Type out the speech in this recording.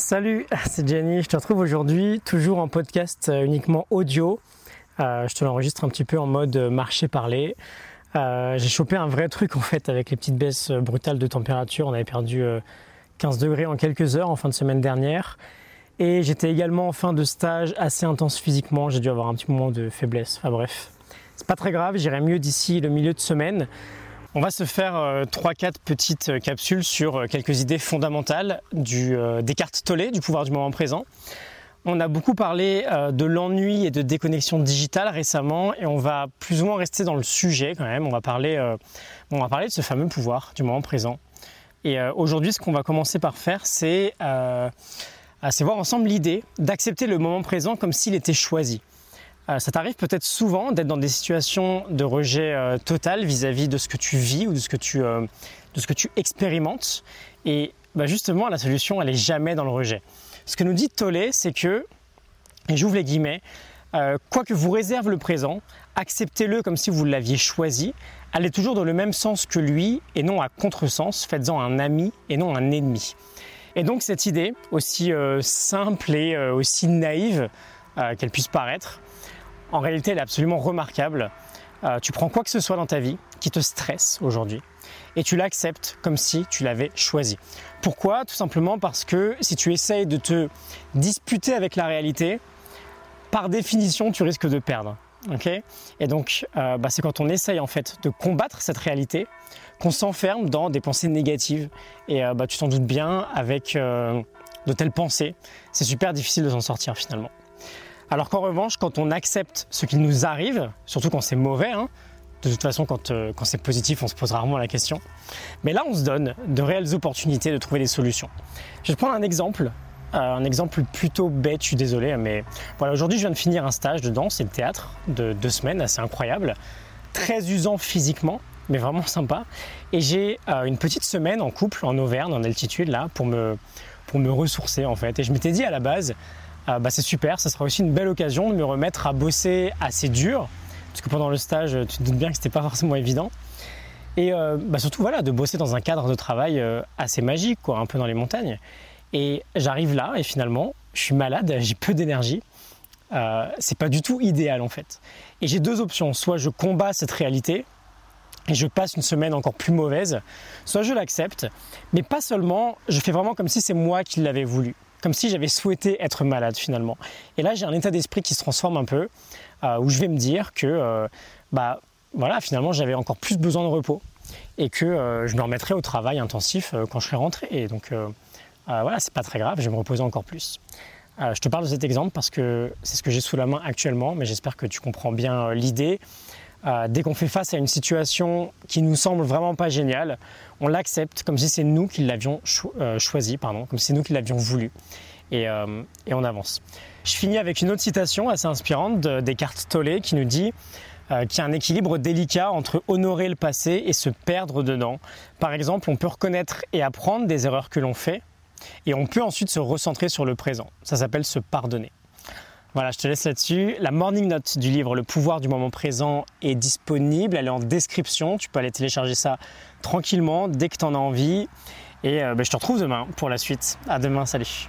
Salut, c'est Jenny. Je te retrouve aujourd'hui toujours en podcast euh, uniquement audio. Euh, je te l'enregistre un petit peu en mode euh, marché-parler. J'ai chopé un vrai truc en fait avec les petites baisses brutales de température. On avait perdu 15 degrés en quelques heures en fin de semaine dernière. Et j'étais également en fin de stage assez intense physiquement. J'ai dû avoir un petit moment de faiblesse. Enfin bref, c'est pas très grave. J'irai mieux d'ici le milieu de semaine. On va se faire 3-4 euh, petites euh, capsules sur euh, quelques idées fondamentales du, des cartes Tollé, du pouvoir du moment présent. On a beaucoup parlé de l'ennui et de déconnexion digitale récemment et on va plus ou moins rester dans le sujet quand même. On va parler, on va parler de ce fameux pouvoir du moment présent. Et aujourd'hui, ce qu'on va commencer par faire, c'est voir ensemble l'idée d'accepter le moment présent comme s'il était choisi. Euh, ça t'arrive peut-être souvent d'être dans des situations de rejet euh, total vis-à-vis de ce que tu vis ou de ce que tu, euh, de ce que tu expérimentes. Et bah, justement, la solution, elle n'est jamais dans le rejet. Ce que nous dit Tollé, c'est que, et j'ouvre les guillemets, quoi que vous réserve le présent, acceptez-le comme si vous l'aviez choisi, allez toujours dans le même sens que lui et non à contresens, faites-en un ami et non un ennemi. Et donc cette idée, aussi simple et aussi naïve qu'elle puisse paraître, en réalité, elle est absolument remarquable. Euh, tu prends quoi que ce soit dans ta vie qui te stresse aujourd'hui et tu l'acceptes comme si tu l'avais choisi. Pourquoi? Tout simplement parce que si tu essayes de te disputer avec la réalité, par définition, tu risques de perdre. et donc, euh, bah, c'est quand on essaye en fait de combattre cette réalité qu'on s'enferme dans des pensées négatives. Et euh, bah, tu t'en doutes bien, avec de telles pensées, c'est super difficile de s'en sortir finalement. Alors qu'en revanche, quand on accepte ce qui nous arrive, surtout quand c'est mauvais, hein, de toute façon, euh, quand, c'est positif, on se pose rarement la question. Mais là, on se donne de réelles opportunités de trouver des solutions. Je vais prendre un exemple, euh, un exemple plutôt bête, je suis désolé, mais voilà, aujourd'hui, je viens de finir un stage de danse et de théâtre de deux semaines, assez incroyable, très usant physiquement, mais vraiment sympa. Et j'ai euh, une petite semaine en couple, en Auvergne, en altitude, là, pour me, pour me ressourcer, en fait. Et je m'étais dit à la base, ah, bah, c'est super, ça sera aussi une belle occasion de me remettre à bosser assez dur, parce que pendant le stage, tu te doutes bien que c'était pas forcément évident. Et euh, bah, surtout, voilà, de bosser dans un cadre de travail euh, assez magique, quoi, un peu dans les montagnes. Et j'arrive là, et finalement, je suis malade, j'ai peu d'énergie. Euh, c'est pas du tout idéal en fait. Et j'ai deux options. Soit je combats cette réalité et je passe une semaine encore plus mauvaise, soit je l'accepte, mais pas seulement, je fais vraiment comme si c'est moi qui l'avais voulu comme si j'avais souhaité être malade finalement. Et là, j'ai un état d'esprit qui se transforme un peu, euh, où je vais me dire que, euh, bah, voilà, finalement, j'avais encore plus besoin de repos et que euh, je me remettrai au travail intensif quand je serai rentré. Et donc, voilà, c'est pas très grave, je vais me reposer encore plus. je te parle de cet exemple parce que c'est ce que j'ai sous la main actuellement, mais j'espère que tu comprends bien l'idée. Euh, dès qu'on fait face à une situation qui nous semble vraiment pas géniale, on l'accepte comme si c'est nous qui l'avions euh, choisi, pardon, comme si c'est nous qui l'avions voulu. Euh, et, on avance. Je finis avec une autre citation assez inspirante de Descartes Tollé qui nous dit qu'il y a un équilibre délicat entre honorer le passé et se perdre dedans. Par exemple, on peut reconnaître et apprendre des erreurs que l'on fait, et on peut ensuite se recentrer sur le présent. Ça s'appelle se pardonner. Voilà, je te laisse là-dessus. La morning note du livre Le pouvoir du moment présent est disponible. Elle est en description. Tu peux aller télécharger ça tranquillement dès que tu en as envie. Et euh, ben, je te retrouve demain pour la suite. À demain, salut.